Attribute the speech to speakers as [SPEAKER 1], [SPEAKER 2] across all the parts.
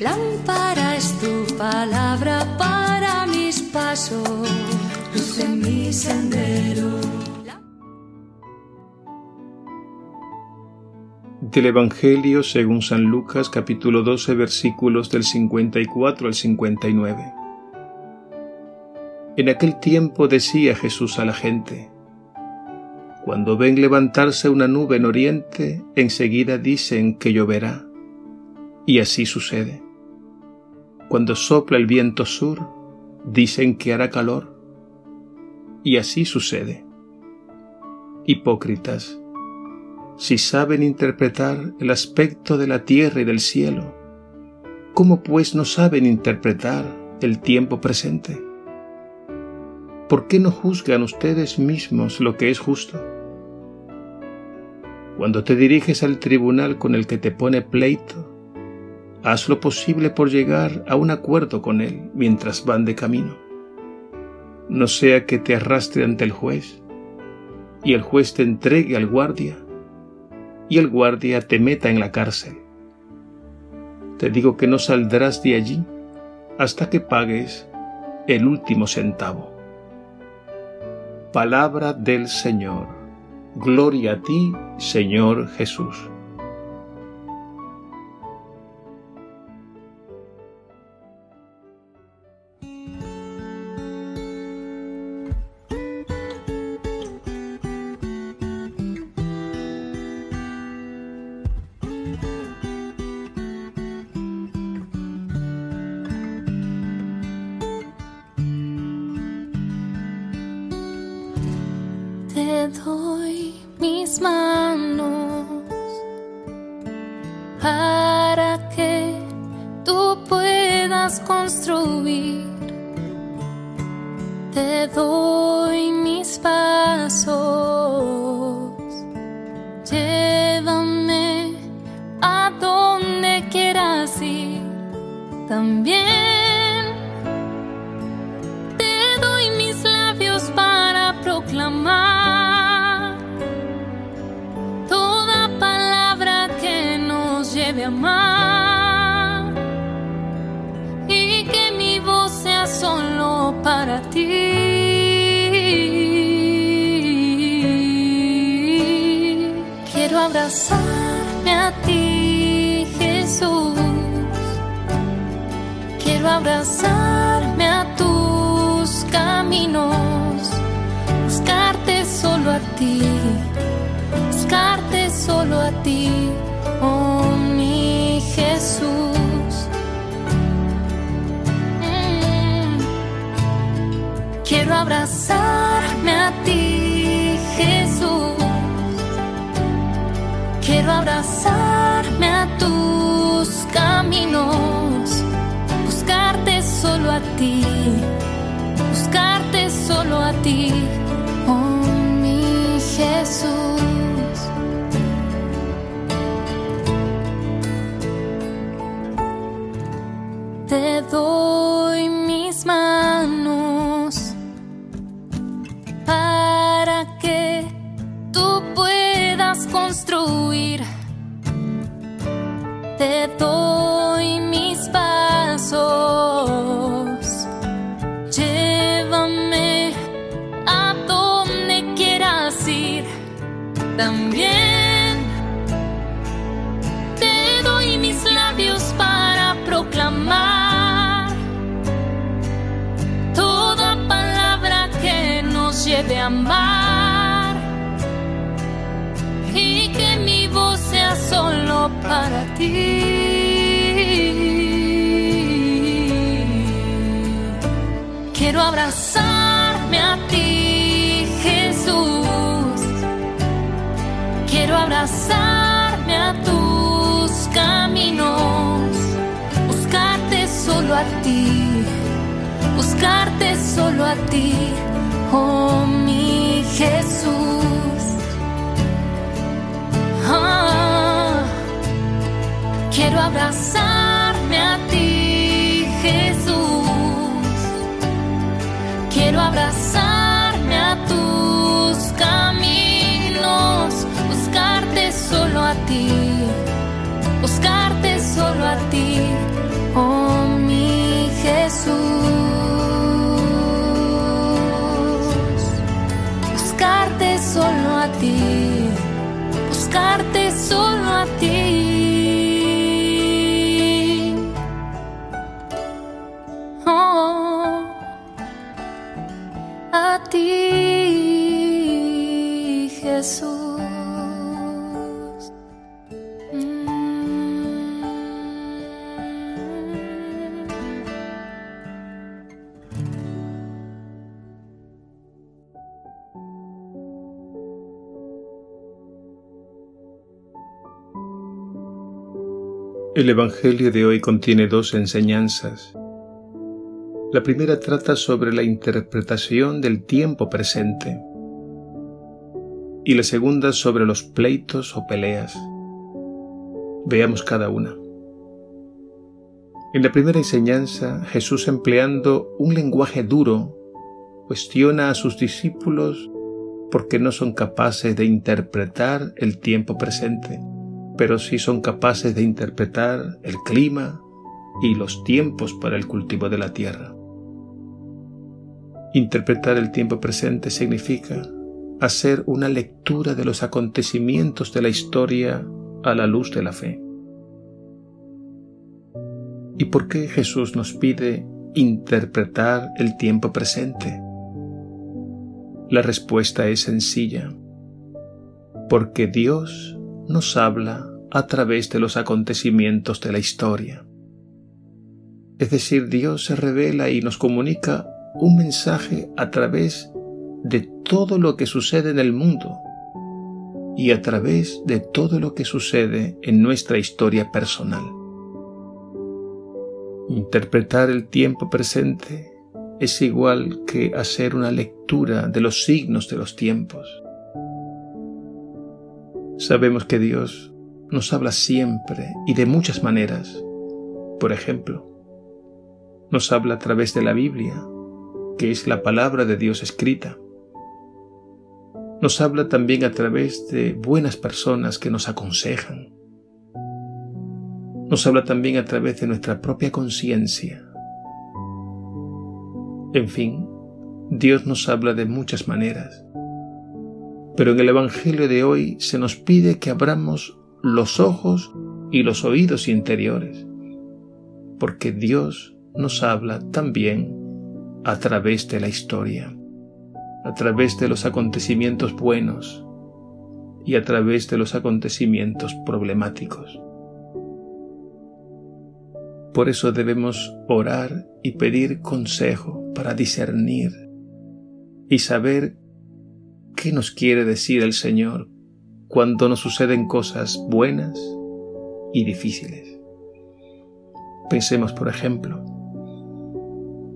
[SPEAKER 1] Lámpara es tu palabra para mis pasos, luz en mi sendero.
[SPEAKER 2] Del Evangelio según San Lucas capítulo 12 versículos del 54 al 59. En aquel tiempo decía Jesús a la gente, Cuando ven levantarse una nube en oriente, enseguida dicen que lloverá. Y así sucede. Cuando sopla el viento sur, dicen que hará calor. Y así sucede. Hipócritas, si saben interpretar el aspecto de la tierra y del cielo, ¿cómo pues no saben interpretar el tiempo presente? ¿Por qué no juzgan ustedes mismos lo que es justo? Cuando te diriges al tribunal con el que te pone pleito, Haz lo posible por llegar a un acuerdo con él mientras van de camino. No sea que te arrastre ante el juez y el juez te entregue al guardia y el guardia te meta en la cárcel. Te digo que no saldrás de allí hasta que pagues el último centavo. Palabra del Señor. Gloria a ti, Señor Jesús.
[SPEAKER 3] Te doy mis manos para para ti. Quiero abrazarme a ti, Jesús. Quiero abrazarme a tus caminos, buscarte solo a ti, buscarte solo a ti, oh mi Jesús. Quiero abrazarme a ti, Jesús. Quiero abrazarme a tus caminos, buscarte solo a ti, buscarte solo a ti, oh mi Jesús. Construir. Te doy mis pasos. Llévame a donde quieras ir. También te doy mis labios para proclamar toda palabra que nos lleve a amar para ti. Quiero abrazarme a ti, Jesús. Quiero abrazarme a tus caminos, buscarte solo a ti, buscarte solo a ti, oh mi Jesús. Quiero abrazarme
[SPEAKER 2] El Evangelio de hoy contiene dos enseñanzas. La primera trata sobre la interpretación del tiempo presente y la segunda sobre los pleitos o peleas. Veamos cada una. En la primera enseñanza, Jesús empleando un lenguaje duro, cuestiona a sus discípulos porque no son capaces de interpretar el tiempo presente pero sí son capaces de interpretar el clima y los tiempos para el cultivo de la tierra. Interpretar el tiempo presente significa hacer una lectura de los acontecimientos de la historia a la luz de la fe. ¿Y por qué Jesús nos pide interpretar el tiempo presente? La respuesta es sencilla, porque Dios nos habla a través de los acontecimientos de la historia. Es decir, Dios se revela y nos comunica un mensaje a través de todo lo que sucede en el mundo y a través de todo lo que sucede en nuestra historia personal. Interpretar el tiempo presente es igual que hacer una lectura de los signos de los tiempos. Sabemos que Dios nos habla siempre y de muchas maneras. Por ejemplo, nos habla a través de la Biblia, que es la palabra de Dios escrita. Nos habla también a través de buenas personas que nos aconsejan. Nos habla también a través de nuestra propia conciencia. En fin, Dios nos habla de muchas maneras. Pero en el Evangelio de hoy se nos pide que abramos los ojos y los oídos interiores, porque Dios nos habla también a través de la historia, a través de los acontecimientos buenos y a través de los acontecimientos problemáticos. Por eso debemos orar y pedir consejo para discernir y saber qué nos quiere decir el Señor cuando nos suceden cosas buenas y difíciles. Pensemos, por ejemplo,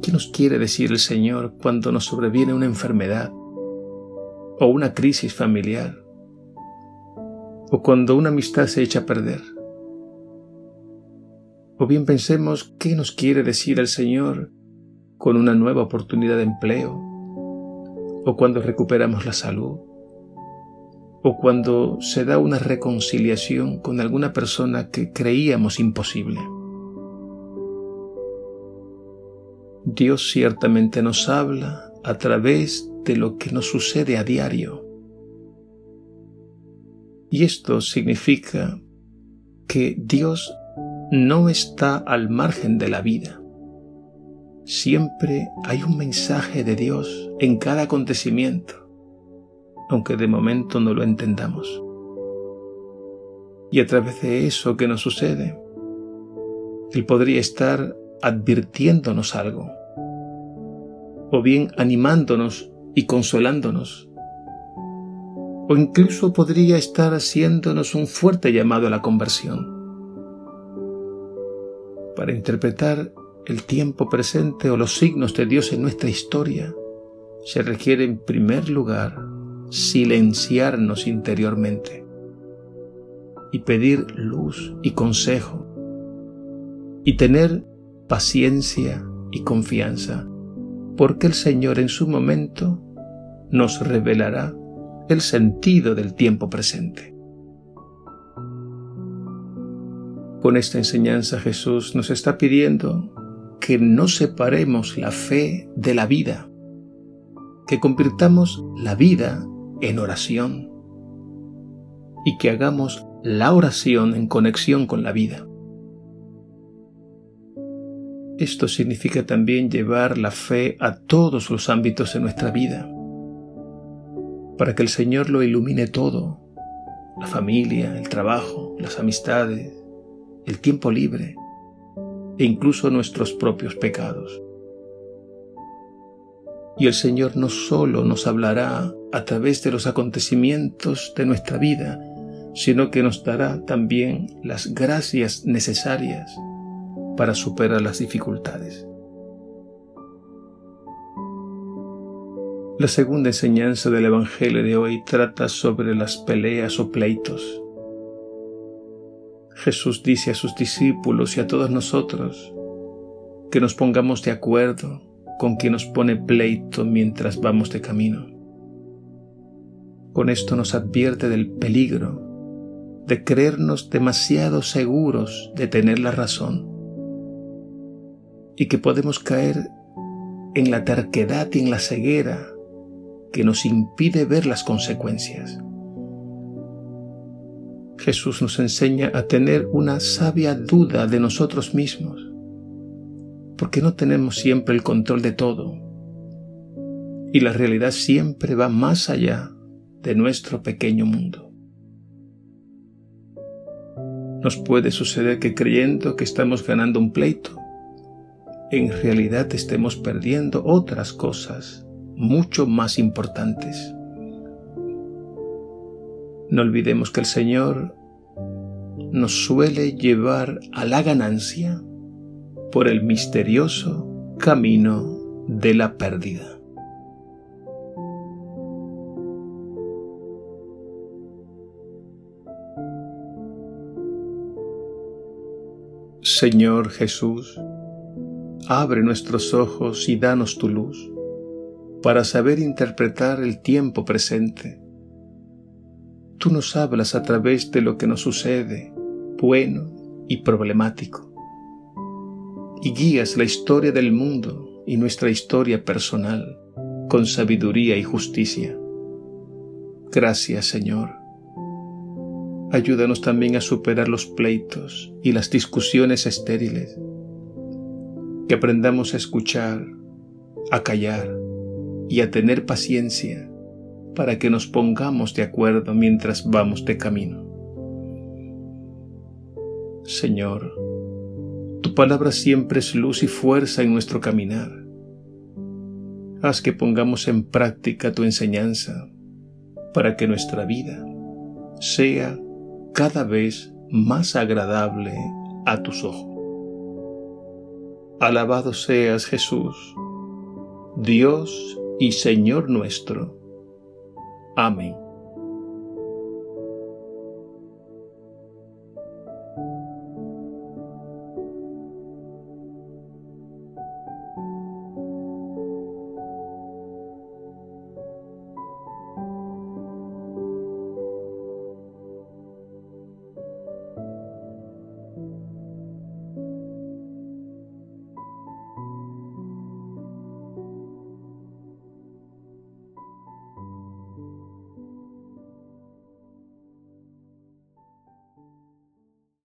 [SPEAKER 2] ¿qué nos quiere decir el Señor cuando nos sobreviene una enfermedad o una crisis familiar o cuando una amistad se echa a perder? O bien pensemos qué nos quiere decir el Señor con una nueva oportunidad de empleo o cuando recuperamos la salud o cuando se da una reconciliación con alguna persona que creíamos imposible. Dios ciertamente nos habla a través de lo que nos sucede a diario. Y esto significa que Dios no está al margen de la vida. Siempre hay un mensaje de Dios en cada acontecimiento aunque de momento no lo entendamos. Y a través de eso que nos sucede, Él podría estar advirtiéndonos algo, o bien animándonos y consolándonos, o incluso podría estar haciéndonos un fuerte llamado a la conversión. Para interpretar el tiempo presente o los signos de Dios en nuestra historia, se requiere en primer lugar silenciarnos interiormente y pedir luz y consejo y tener paciencia y confianza, porque el Señor en su momento nos revelará el sentido del tiempo presente. Con esta enseñanza Jesús nos está pidiendo que no separemos la fe de la vida, que convirtamos la vida en oración y que hagamos la oración en conexión con la vida. Esto significa también llevar la fe a todos los ámbitos de nuestra vida, para que el Señor lo ilumine todo, la familia, el trabajo, las amistades, el tiempo libre e incluso nuestros propios pecados. Y el Señor no solo nos hablará a través de los acontecimientos de nuestra vida, sino que nos dará también las gracias necesarias para superar las dificultades. La segunda enseñanza del Evangelio de hoy trata sobre las peleas o pleitos. Jesús dice a sus discípulos y a todos nosotros que nos pongamos de acuerdo con quien nos pone pleito mientras vamos de camino. Con esto nos advierte del peligro de creernos demasiado seguros de tener la razón y que podemos caer en la terquedad y en la ceguera que nos impide ver las consecuencias. Jesús nos enseña a tener una sabia duda de nosotros mismos, porque no tenemos siempre el control de todo, y la realidad siempre va más allá de nuestro pequeño mundo. Nos puede suceder que creyendo que estamos ganando un pleito, en realidad estemos perdiendo otras cosas mucho más importantes. No olvidemos que el Señor nos suele llevar a la ganancia por el misterioso camino de la pérdida. Señor Jesús, abre nuestros ojos y danos tu luz para saber interpretar el tiempo presente. Tú nos hablas a través de lo que nos sucede, bueno y problemático, y guías la historia del mundo y nuestra historia personal con sabiduría y justicia. Gracias, Señor. Ayúdanos también a superar los pleitos y las discusiones estériles. Que aprendamos a escuchar, a callar, y a tener paciencia para que nos pongamos de acuerdo mientras vamos de camino. Señor, tu palabra siempre es luz y fuerza en nuestro caminar. Haz que pongamos en práctica tu enseñanza para que nuestra vida sea cada vez más agradable a tus ojos. Alabado seas Jesús, Dios y Señor nuestro. Amén.